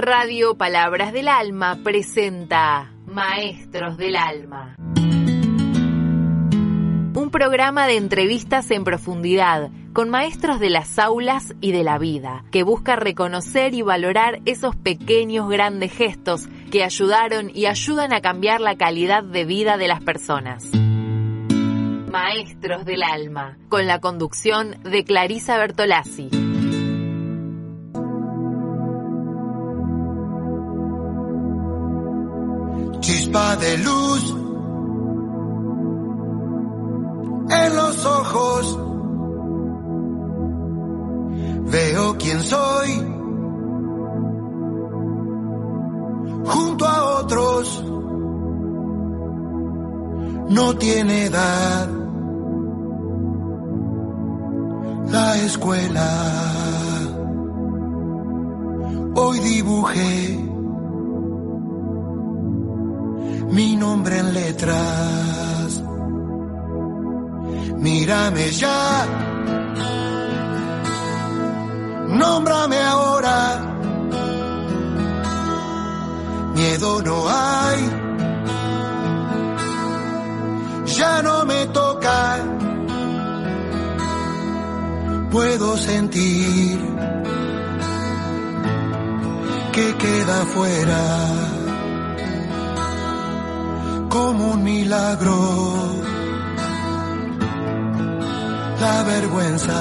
Radio Palabras del Alma presenta Maestros del Alma. Un programa de entrevistas en profundidad con maestros de las aulas y de la vida, que busca reconocer y valorar esos pequeños grandes gestos que ayudaron y ayudan a cambiar la calidad de vida de las personas. Maestros del Alma, con la conducción de Clarisa Bertolazzi. De luz en los ojos. Veo quién soy junto a otros. No tiene edad la escuela. Hoy dibujé mi nombre en letras. Mírame ya, nómbrame ahora. Miedo no hay, ya no me toca. Puedo sentir que queda fuera un milagro. La vergüenza.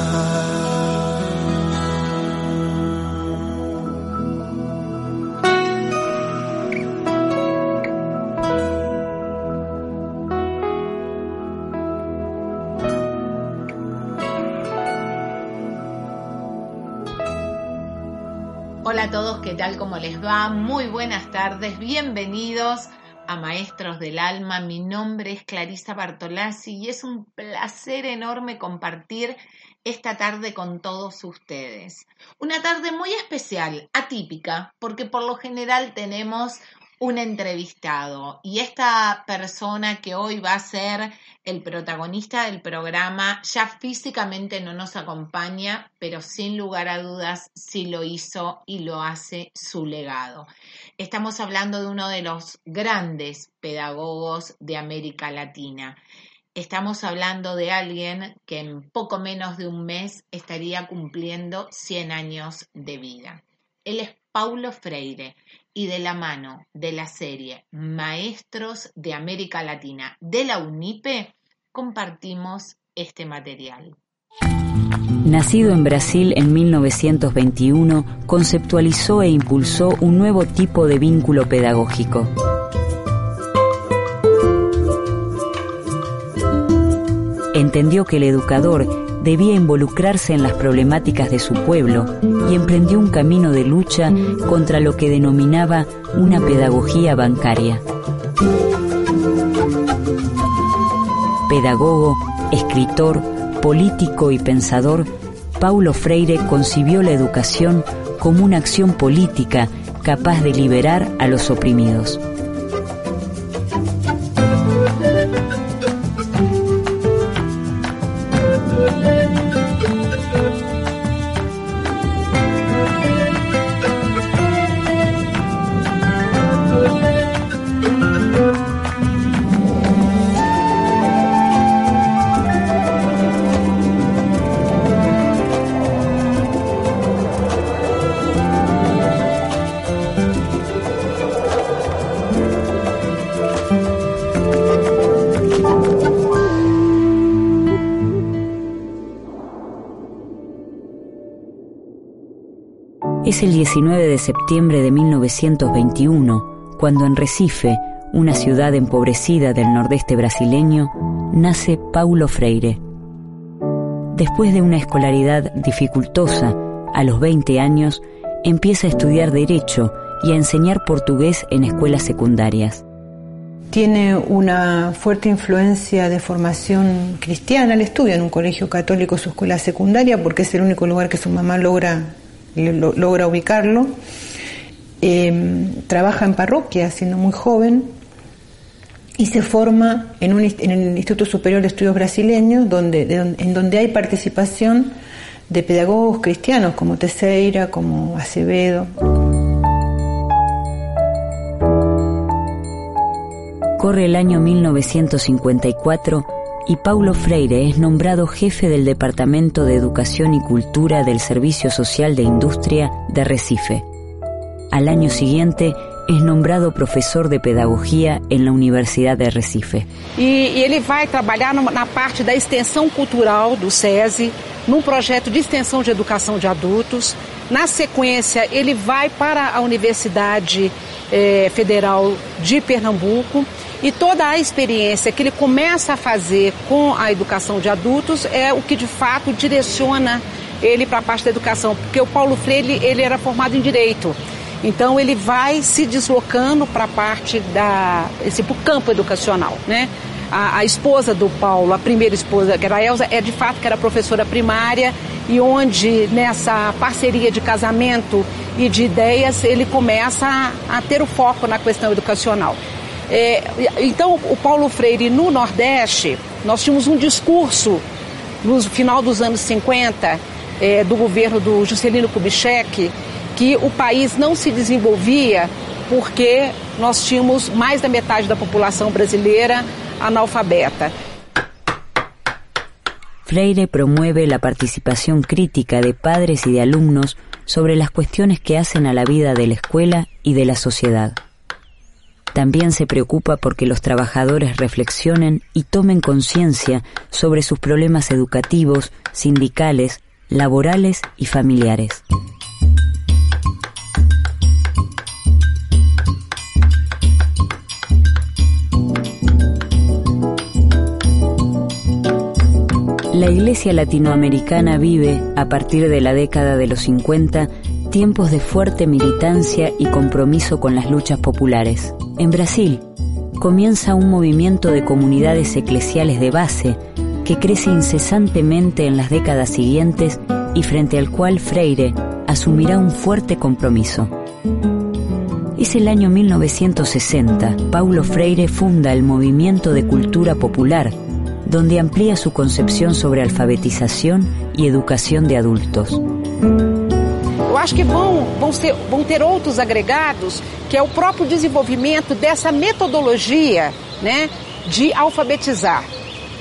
Hola a todos, ¿qué tal? ¿Cómo les va? Muy buenas tardes, bienvenidos a Maestros del Alma. Mi nombre es Clarisa Bartolazzi y es un placer enorme compartir esta tarde con todos ustedes. Una tarde muy especial, atípica, porque por lo general tenemos un entrevistado y esta persona que hoy va a ser el protagonista del programa ya físicamente no nos acompaña, pero sin lugar a dudas sí lo hizo y lo hace su legado. Estamos hablando de uno de los grandes pedagogos de América Latina. Estamos hablando de alguien que en poco menos de un mes estaría cumpliendo 100 años de vida. Él es Paulo Freire y de la mano de la serie Maestros de América Latina de la UNIPE compartimos este material. Nacido en Brasil en 1921, conceptualizó e impulsó un nuevo tipo de vínculo pedagógico. Entendió que el educador debía involucrarse en las problemáticas de su pueblo y emprendió un camino de lucha contra lo que denominaba una pedagogía bancaria. Pedagogo, escritor, político y pensador, Paulo Freire concibió la educación como una acción política capaz de liberar a los oprimidos. Es el 19 de septiembre de 1921 cuando en Recife, una ciudad empobrecida del nordeste brasileño, nace Paulo Freire. Después de una escolaridad dificultosa, a los 20 años, empieza a estudiar Derecho y a enseñar portugués en escuelas secundarias. Tiene una fuerte influencia de formación cristiana. Él estudia en un colegio católico su escuela secundaria porque es el único lugar que su mamá logra lo, logra ubicarlo. Em, trabaja en parroquia siendo muy joven y se forma en, un, el Instituto Superior de Estudios Brasileños, donde, en donde hay participación de pedagogos cristianos como Teseira, como Acevedo. Corre el año 1954 y Paulo Freire es nombrado jefe del Departamento de Educación y Cultura del Servicio Social de Industria de Recife. Al año siguiente es nombrado professor de pedagogia em la Universidade de Recife. E, e ele vai trabalhar na parte da extensão cultural do SESI, num projeto de extensão de educação de adultos. Na sequência, ele vai para a Universidade eh, Federal de Pernambuco e toda a experiência que ele começa a fazer com a educação de adultos é o que de fato direciona ele para a parte da educação, porque o Paulo Freire ele era formado em direito. Então ele vai se deslocando para a parte da esse pro campo educacional, né? A, a, esposa do Paulo, a primeira esposa, que era a Elza, é de fato que era professora primária e onde nessa parceria de casamento e de ideias ele começa a, a ter o foco na questão educacional. É, então, o Paulo Freire no Nordeste, nós tínhamos um discurso no final dos anos 50 é, do governo do Juscelino Kubitschek que o país não se desenvolvia porque nós tínhamos mais da metade da população brasileira analfabeta. Freire promueve la participación crítica de padres y de alumnos sobre las cuestiones que hacen a la vida de la escuela y de la sociedad. También se preocupa porque los trabajadores reflexionen y tomen conciencia sobre sus problemas educativos, sindicales, laborales y familiares. La Iglesia latinoamericana vive, a partir de la década de los 50, tiempos de fuerte militancia y compromiso con las luchas populares. En Brasil, comienza un movimiento de comunidades eclesiales de base que crece incesantemente en las décadas siguientes y frente al cual Freire asumirá un fuerte compromiso. Es el año 1960. Paulo Freire funda el Movimiento de Cultura Popular, donde amplía su concepción sobre alfabetización y educación de adultos. Acho que vão, vão, ser, vão ter outros agregados, que é o próprio desenvolvimento dessa metodologia né, de alfabetizar,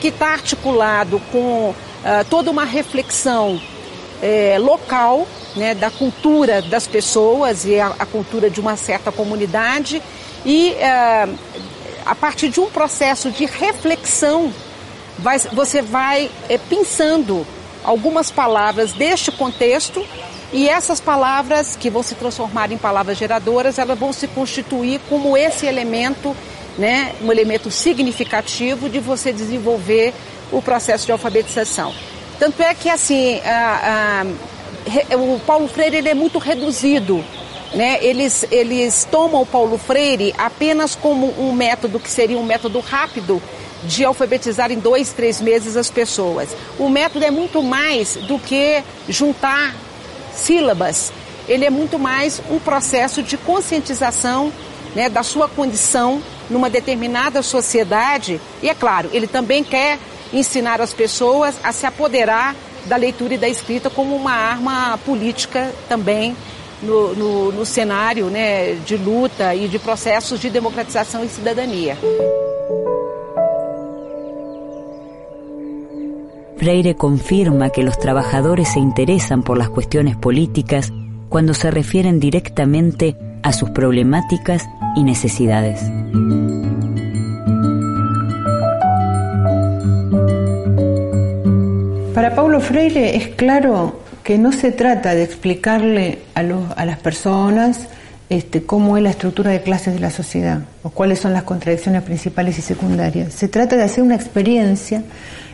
que está articulado com uh, toda uma reflexão eh, local né, da cultura das pessoas e a, a, cultura de uma certa comunidade e uh, a partir de um processo de reflexão vai, você vai é, pensando algumas palavras deste contexto e essas palavras que vão se transformar em palavras geradoras, elas vão se constituir como esse elemento, né, um elemento significativo de você desenvolver o processo de alfabetização. Tanto é que assim, a, a, o Paulo Freire ele é muito reduzido. Né? Eles, eles tomam o Paulo Freire apenas como um método que seria um método rápido de alfabetizar em dois, três meses as pessoas. O método é muito mais do que juntar sílabas. Ele é muito mais um processo de conscientização né, da sua condição numa determinada sociedade. E é claro, ele também quer ensinar as pessoas a se apoderar da leitura e da escrita como uma arma política também no, no, no cenário né, de luta e de processos de democratização e cidadania. Freire confirma que los trabajadores se interesan por las cuestiones políticas cuando se refieren directamente a sus problemáticas y necesidades. Para Paulo Freire es claro que no se trata de explicarle a, a las personas este, cómo es la estructura de clases de la sociedad o cuáles son las contradicciones principales y secundarias. Se trata de hacer una experiencia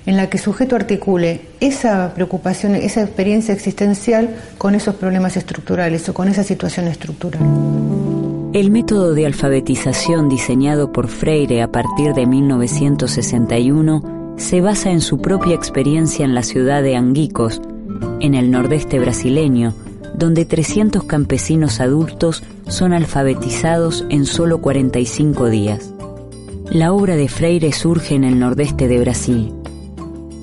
en la que sujeto articule esa preocupación, esa experiencia existencial con esos problemas estructurales o con esa situación estructural. El método de alfabetización diseñado por Freire a partir de 1961 se basa en su propia experiencia en la ciudad de Anguicos, en el nordeste brasileño, donde 300 campesinos adultos son alfabetizados en solo 45 días. La obra de Freire surge en el nordeste de Brasil.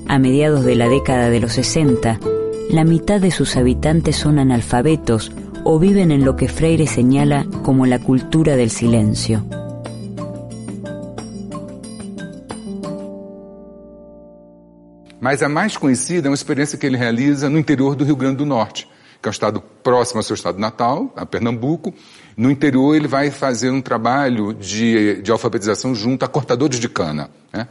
A mediados de la década de los 60, la mitad de sus habitantes son analfabetos o viven en lo que Freire señala como la cultura del silencio. Mas a mais conhecida é uma experiência que ele realiza no interior do Rio Grande do Norte, que é um estado próximo ao seu estado natal, a Pernambuco. No interior ele vai fazer um trabalho de, de alfabetização junto a cortadores de cana. Né?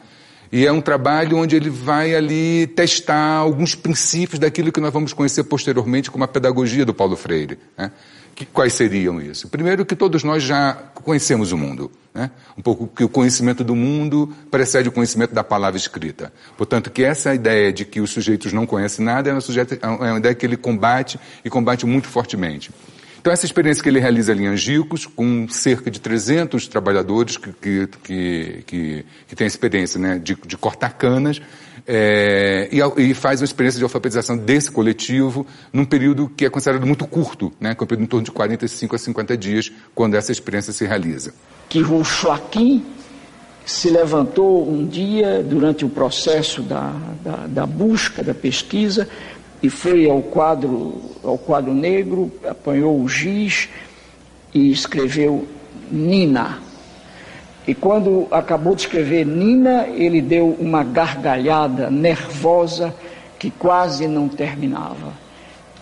E é um trabalho onde ele vai ali testar alguns princípios daquilo que nós vamos conhecer posteriormente como a pedagogia do Paulo Freire. Né? Que, quais seriam isso? Primeiro que todos nós já conhecemos o mundo. Né? Um pouco que o conhecimento do mundo precede o conhecimento da palavra escrita. Portanto, que essa ideia de que os sujeitos não conhecem nada é uma, sujeito, é uma ideia que ele combate e combate muito fortemente. Então, essa experiência que ele realiza ali em Angicos, com cerca de 300 trabalhadores que, que, que, que, que têm experiência né, de, de cortar canas, é, e, e, faz uma experiência de alfabetização desse coletivo num período que é considerado muito curto, né, que é um período em torno de 45 a 50 dias, quando essa experiência se realiza. Que o Joaquim se levantou um dia durante o processo da, da, da busca, da pesquisa, e foi ao quadro, ao quadro negro, apanhou o giz e escreveu Nina. E quando acabou de escrever Nina, ele deu uma gargalhada nervosa que quase não terminava.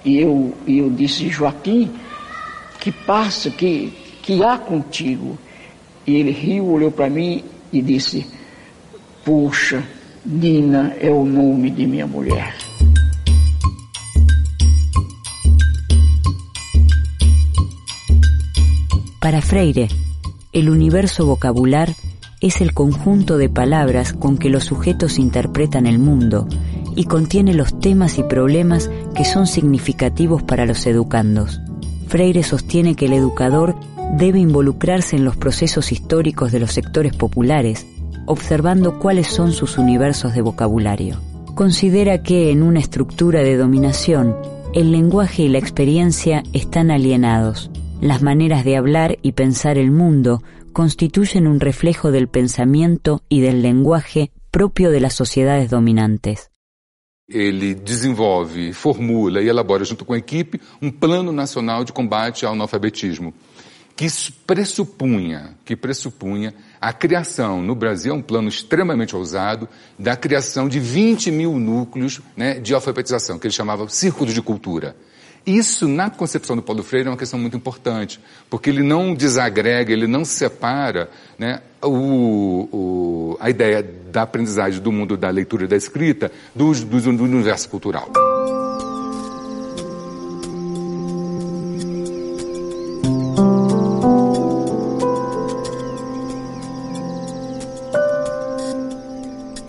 E eu, eu disse, Joaquim, que passa, que, que há contigo? E ele riu, olhou para mim e disse, puxa, Nina é o nome de minha mulher. Para Freire, el universo vocabular es el conjunto de palabras con que los sujetos interpretan el mundo y contiene los temas y problemas que son significativos para los educandos. Freire sostiene que el educador debe involucrarse en los procesos históricos de los sectores populares, observando cuáles son sus universos de vocabulario. Considera que en una estructura de dominación, el lenguaje y la experiencia están alienados las maneras de hablar y pensar el mundo constituyen un reflejo del pensamiento y del lenguaje propio de las sociedades dominantes. Ele desenvolve, formula e elabora junto com a equipe um plano nacional de combate ao analfabetismo, que pressupunha, que pressupunha a criação, no Brasil é um plano extremamente ousado, da criação de 20 mil núcleos né, de alfabetização, que ele chamava Círculos de Cultura. Isso, na concepção do Paulo Freire, é uma questão muito importante, porque ele não desagrega, ele não separa né, o, o, a ideia da aprendizagem do mundo da leitura e da escrita do, do, universo cultural.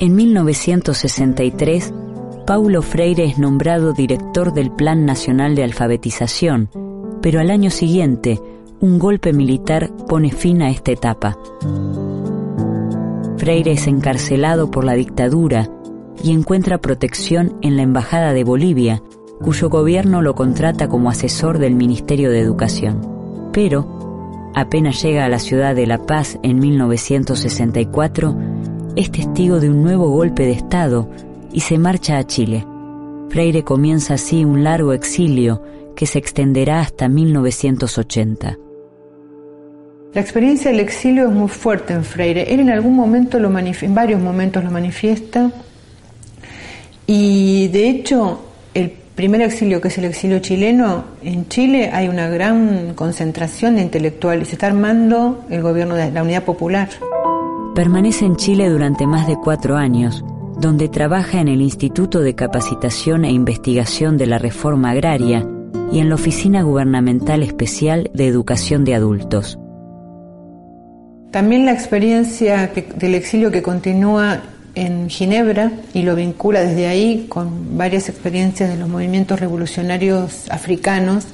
En 1963, Paulo Freire es nombrado director del Plan Nacional de Alfabetización, pero al año siguiente un golpe militar pone fin a esta etapa. Freire es encarcelado por la dictadura y encuentra protección en la Embajada de Bolivia, cuyo gobierno lo contrata como asesor del Ministerio de Educación. Pero, apenas llega a la ciudad de La Paz en 1964, es testigo de un nuevo golpe de Estado y se marcha a Chile. Freire comienza así un largo exilio que se extenderá hasta 1980. La experiencia del exilio es muy fuerte en Freire. Él en algún momento lo en varios momentos lo manifiesta y de hecho el primer exilio que es el exilio chileno, en Chile hay una gran concentración de intelectuales, se está armando el gobierno de la Unidad Popular. Permanece en Chile durante más de cuatro años donde trabaja en el Instituto de Capacitación e Investigación de la Reforma Agraria y en la Oficina Gubernamental Especial de Educación de Adultos. También la experiencia del exilio que continúa en Ginebra y lo vincula desde ahí con varias experiencias de los movimientos revolucionarios africanos,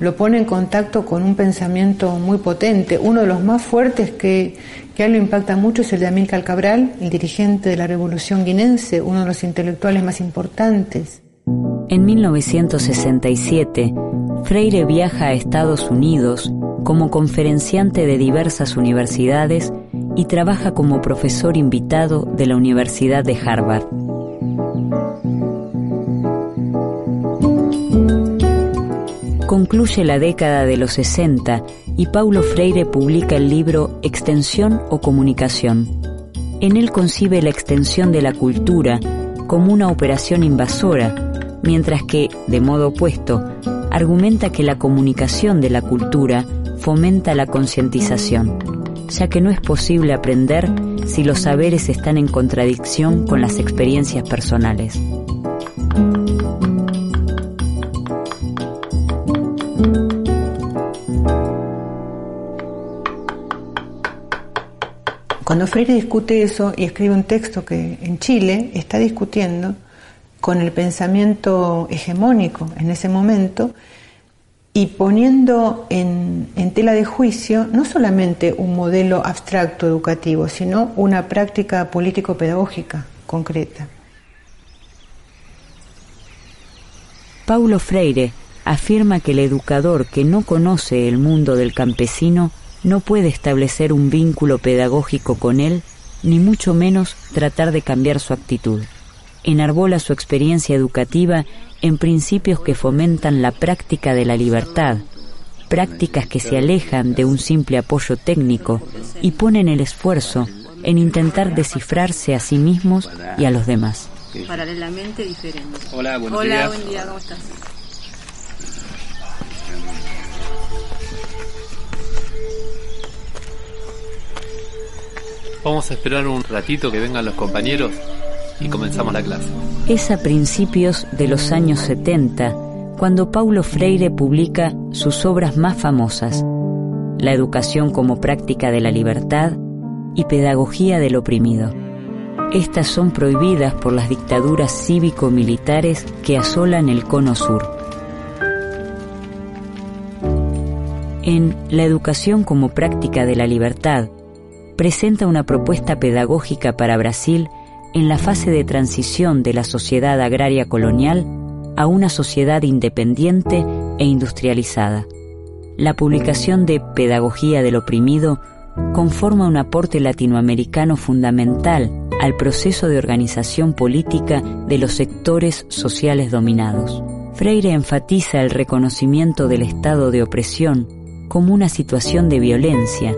lo pone en contacto con un pensamiento muy potente. Uno de los más fuertes que, que a él lo impacta mucho es el de Amílcar Cabral, el dirigente de la revolución guinense, uno de los intelectuales más importantes. En 1967, Freire viaja a Estados Unidos como conferenciante de diversas universidades y trabaja como profesor invitado de la Universidad de Harvard. Concluye la década de los 60 y Paulo Freire publica el libro Extensión o Comunicación. En él concibe la extensión de la cultura como una operación invasora, mientras que, de modo opuesto, argumenta que la comunicación de la cultura fomenta la concientización, ya que no es posible aprender si los saberes están en contradicción con las experiencias personales. Freire discute eso y escribe un texto que en Chile está discutiendo con el pensamiento hegemónico en ese momento y poniendo en, tela de juicio no solamente un modelo abstracto educativo, sino una práctica político-pedagógica concreta. Paulo Freire afirma que el educador que no conoce el mundo del campesino no puede establecer un vínculo pedagógico con él, ni mucho menos tratar de cambiar su actitud. Enarbola su experiencia educativa en principios que fomentan la práctica de la libertad, prácticas que se alejan de un simple apoyo técnico y ponen el esfuerzo en intentar descifrarse a sí mismos y a los demás. Paralelamente diferente. Hola, buenos Hola, buen día, ¿cómo estás? Vamos a esperar un ratito que vengan los compañeros y comenzamos la clase. Es a principios de los años 70 cuando Paulo Freire publica sus obras más famosas, La educación como práctica de la libertad y Pedagogía del oprimido. Estas son prohibidas por las dictaduras cívico-militares que asolan el cono sur. En La educación como práctica de la libertad presenta una propuesta pedagógica para Brasil en la fase de transición de la sociedad agraria colonial a una sociedad independiente e industrializada. La publicación de Pedagogía del Oprimido conforma un aporte latinoamericano fundamental al proceso de organización política de los sectores sociales dominados. Freire enfatiza el reconocimiento del estado de opresión como una situación de violencia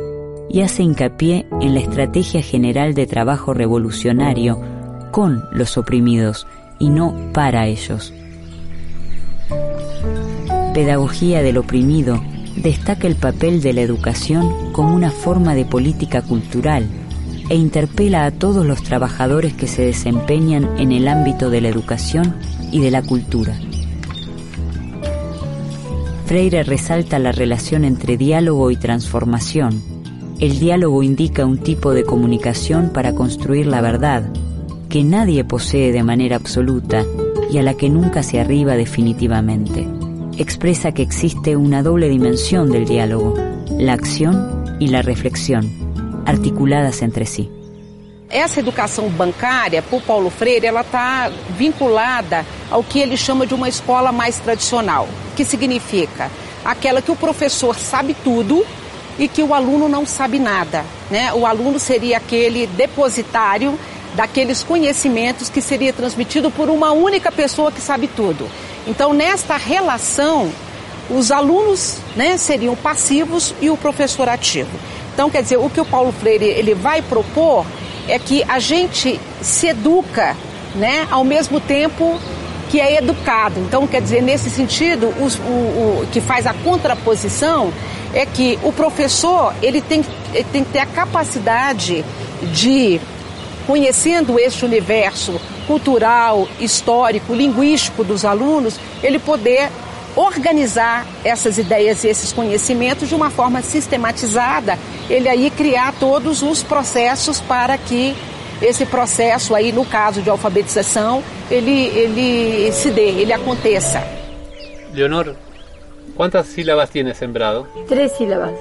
y hace hincapié en la estrategia general de trabajo revolucionario con los oprimidos y no para ellos. Pedagogía del oprimido destaca el papel de la educación como una forma de política cultural e interpela a todos los trabajadores que se desempeñan en el ámbito de la educación y de la cultura. Freire resalta la relación entre diálogo y transformación, el diálogo indica un tipo de comunicación para construir la verdad, que nadie posee de manera absoluta y a la que nunca se arriba definitivamente. Expresa que existe una doble dimensión del diálogo, la acción y la reflexión, articuladas entre sí. Essa educação bancária, por Paulo Freire, ela está vinculada ao que ele chama de uma escola mais tradicional, que significa aquela que o professor sabe tudo e que o aluno não sabe nada. Né? O aluno seria aquele depositário daqueles conhecimentos que seria transmitido por uma única pessoa que sabe tudo. Então, nesta relação, os alunos né, seriam passivos e o professor ativo. Então, quer dizer, o que o Paulo Freire ele vai propor é que a gente se educa, né, ao mesmo tempo que é educado. Então, quer dizer, nesse sentido, os, o, o, que faz a contraposição é que o professor ele tem, ele tem que ter a capacidade de, conhecendo este universo cultural, histórico, linguístico dos alunos, ele poder organizar essas ideias e esses conhecimentos de uma forma sistematizada, ele aí criar todos os processos para que esse processo aí, no caso de alfabetização, ele, ele se dê, ele aconteça. Leonor, ¿Cuántas sílabas tiene sembrado? Tres sílabas.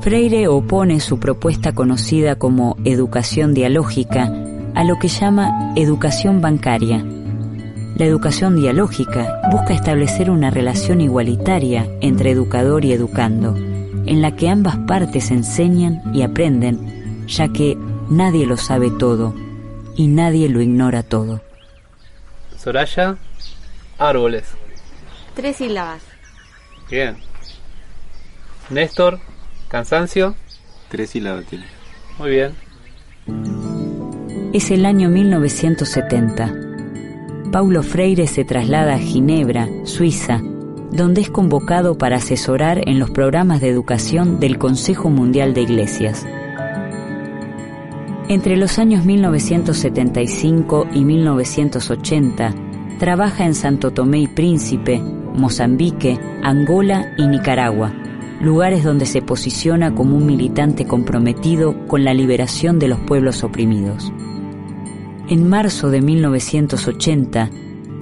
Freire opone su propuesta conocida como educación dialógica a lo que llama educación bancaria. La educación dialógica busca establecer una relación igualitaria entre educador y educando, en la que ambas partes enseñan y aprenden, ya que nadie lo sabe todo y nadie lo ignora todo. Soraya, árboles. Tres sílabas. Bien. Néstor, cansancio. Tres sílabas tiene. Muy bien. Es el año 1970. Paulo Freire se traslada a Ginebra, Suiza, donde es convocado para asesorar en los programas de educación del Consejo Mundial de Iglesias. Entre los años 1975 y 1980, trabaja en Santo Tomé y Príncipe, Mozambique, Angola y Nicaragua, lugares donde se posiciona como un militante comprometido con la liberación de los pueblos oprimidos. En marzo de 1980,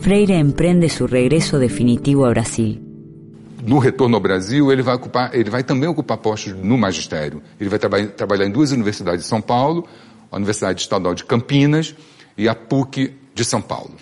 Freire emprende su regreso definitivo a Brasil. No retorno ao Brasil, ele vai, ocupar, ele vai também ocupar postos no magistério. Ele vai traba trabalhar em duas universidades de São Paulo, a Universidade Estadual de Campinas e a PUC de São Paulo.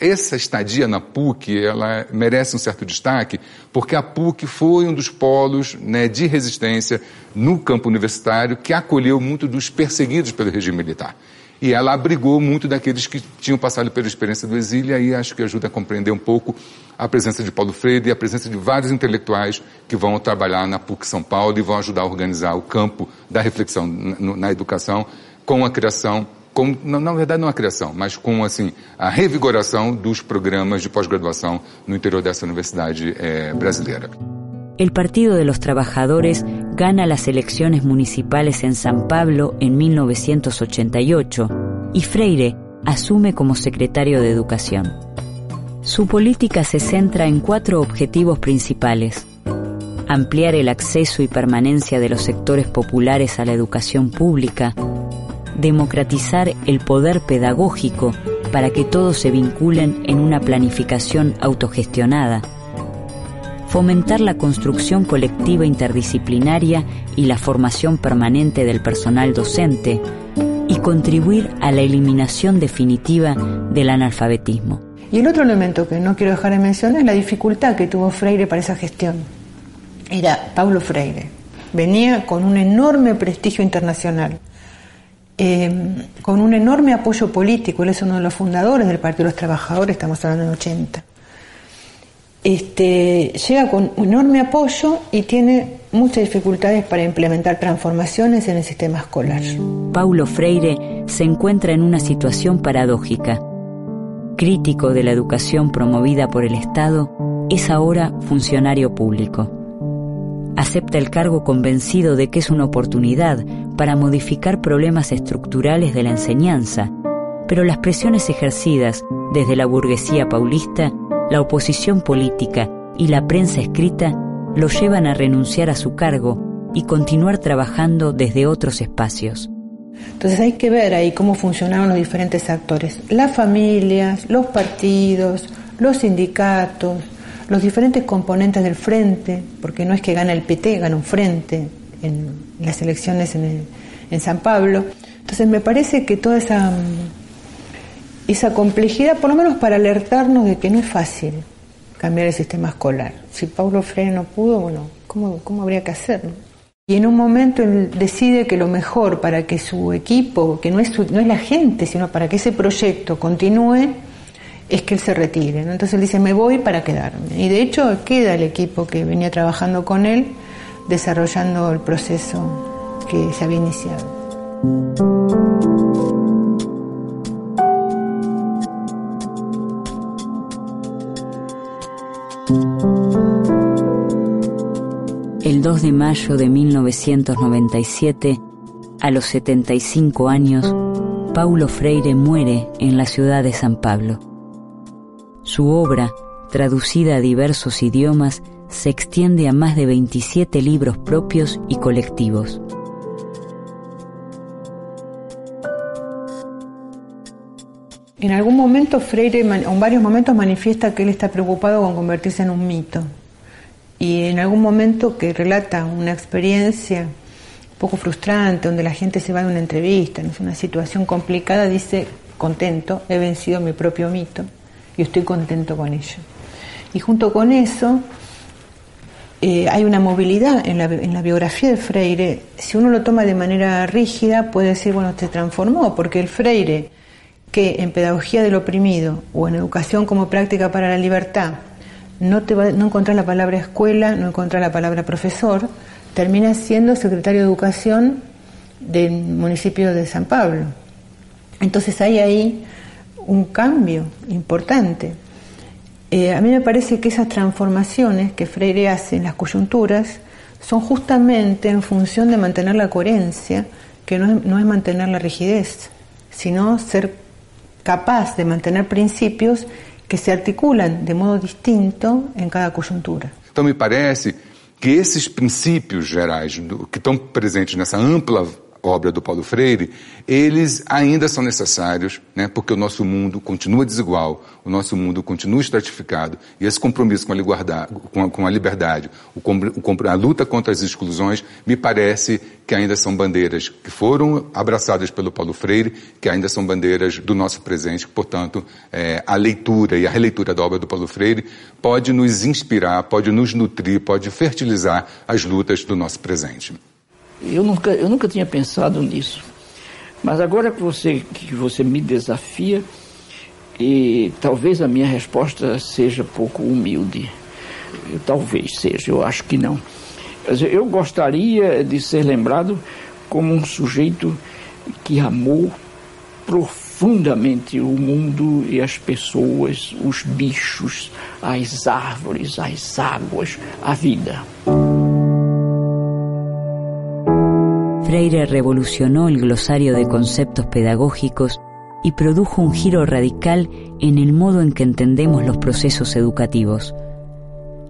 Essa estadia na PUC, ela merece um certo destaque, porque a PUC foi um dos polos né, de resistência no campo universitário que acolheu muito dos perseguidos pelo regime militar. E ela abrigou muito daqueles que tinham passado pela experiência do exílio, e aí acho que ajuda a compreender um pouco a presença de Paulo Freire e a presença de vários intelectuais que vão trabalhar na PUC São Paulo e vão ajudar a organizar o campo da reflexão na, educação com a criação com, na verdade não a criação, mas com assim, a revigoração dos programas de pós-graduação no interior dessa universidade eh, brasileira. El Partido de los Trabajadores gana las elecciones municipales en San Pablo en 1988 y Freire asume como secretario de Educación. Su política se centra en cuatro objetivos principales. Ampliar el acceso y permanencia de los sectores populares a la educación pública, democratizar el poder pedagógico para que todos se vinculen en una planificación autogestionada, fomentar la construcción colectiva interdisciplinaria y la formación permanente del personal docente y contribuir a la eliminación definitiva del analfabetismo. Y el otro elemento que no quiero dejar de mencionar es la dificultad que tuvo Freire para esa gestión. Era Paulo Freire. Venía con un enorme prestigio internacional eh, con un enorme apoyo político, él es uno de los fundadores del Partido de los Trabajadores, estamos hablando en 80. Este, llega con un enorme apoyo y tiene muchas dificultades para implementar transformaciones en el sistema escolar. Paulo Freire se encuentra en una situación paradójica. Crítico de la educación promovida por el Estado, es ahora funcionario público acepta el cargo convencido de que es una oportunidad para modificar problemas estructurales de la enseñanza, pero las presiones ejercidas desde la burguesía paulista, la oposición política y la prensa escrita lo llevan a renunciar a su cargo y continuar trabajando desde otros espacios. Entonces hay que ver ahí cómo funcionaban los diferentes actores, las familias, los partidos, los sindicatos, los diferentes componentes del frente, porque no es que gana el PT, gana un frente en las elecciones en, San Pablo. Entonces me parece que toda esa, esa complejidad, por lo menos para alertarnos de que no es fácil cambiar el sistema escolar. Si Paulo Freire no pudo, bueno, ¿cómo, cómo habría que hacerlo? Y en un momento él decide que lo mejor para que su equipo, que no es, no es la gente, sino para que ese proyecto continúe, es que él se retire. Entonces él dice, me voy para quedarme. Y de hecho queda el equipo que venía trabajando con él, desarrollando el proceso que se había iniciado. El 2 de mayo de 1997, a los 75 años, Paulo Freire muere en la ciudad de San Pablo. Su obra, traducida a diversos idiomas, se extiende a más de 27 libros propios y colectivos. En algún momento Freire, en varios momentos manifiesta que él está preocupado con convertirse en un mito. Y en algún momento que relata una experiencia un poco frustrante, donde la gente se va de una entrevista, es una situación complicada, dice, contento, he vencido mi propio mito y estoy contento con ello. Y junto con eso eh, hay una movilidad en la, en la, biografía de Freire. Si uno lo toma de manera rígida, puede decir, bueno, se transformó, porque el Freire, que en pedagogía del oprimido o en educación como práctica para la libertad, no, te no la palabra escuela, no encontrar la palabra profesor, termina siendo secretario de educación del municipio de San Pablo. Entonces hay ahí un cambio importante. Eh, a mí me parece que esas transformaciones que Freire hace en las coyunturas son justamente en función de mantener la coherencia, que no es, mantener la rigidez, sino ser capaz de mantener principios que se articulan de modo distinto em cada conjuntura. Então, me parece que esses princípios gerais que estão presentes nessa ampla obra do Paulo Freire, eles ainda são necessários, né, porque o nosso mundo continua desigual, o nosso mundo continua estratificado, e esse compromisso com a, liberdade, com a, com a liberdade a luta contra as exclusões, me parece que ainda são bandeiras que foram abraçadas pelo Paulo Freire, que ainda são bandeiras do nosso presente, portanto, é, a leitura e a releitura da obra do Paulo Freire pode nos inspirar, pode nos nutrir, pode fertilizar as lutas do nosso presente. Eu nunca, eu nunca tinha pensado nisso. Mas agora que você, que você me desafia, e talvez a minha resposta seja pouco humilde. Talvez seja, eu acho que não. Eu gostaria de ser lembrado como um sujeito que amou profundamente o mundo e as pessoas, os bichos, as árvores, as águas, a vida. Freire revolucionó el glosario de conceptos pedagógicos y produjo un giro radical en el modo en que entendemos los procesos educativos.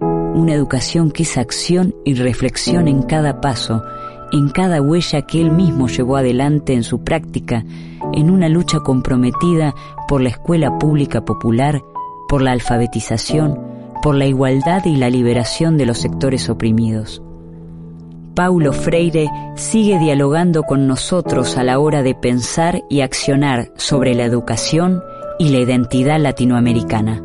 Una educación que es acción y reflexión en cada paso, en cada huella que él mismo llevó adelante en su práctica, en una lucha comprometida por la escuela pública popular, por la alfabetización, por la igualdad y la liberación de los sectores oprimidos. Paulo Freire sigue dialogando con nosotros a la hora de pensar y accionar sobre la educación y la identidad latinoamericana.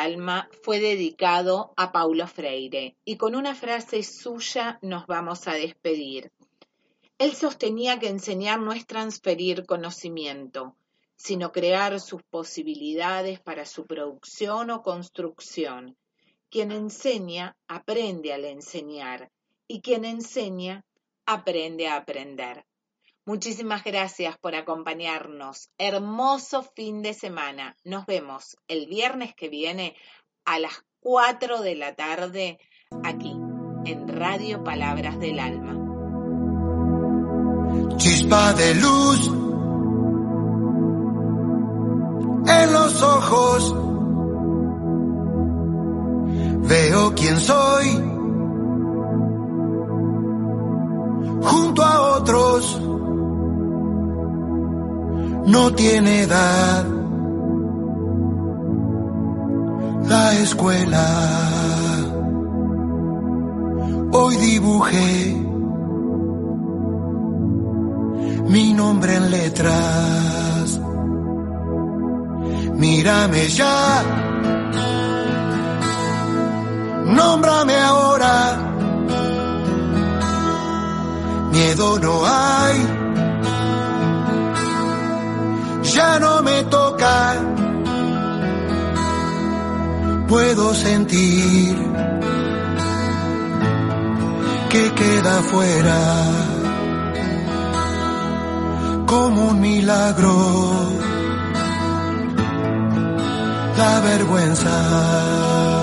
Alma fue dedicado a Paulo Freire y con una frase suya nos vamos a despedir. Él sostenía que enseñar no es transferir conocimiento, sino crear sus posibilidades para su producción o construcción. Quien enseña aprende al enseñar y quien enseña aprende a aprender. Muchísimas gracias por acompañarnos. Hermoso fin de semana. Nos vemos el viernes que viene a las 4 de la tarde aquí en Radio Palabras del Alma. Chispa de luz en los ojos. Veo quién soy junto a otros no tiene edad. La escuela, hoy dibujé mi nombre en letras. Mírame ya, nómbrame ahora. Miedo no hay no me toca. Puedo sentir que queda fuera como un milagro. La vergüenza.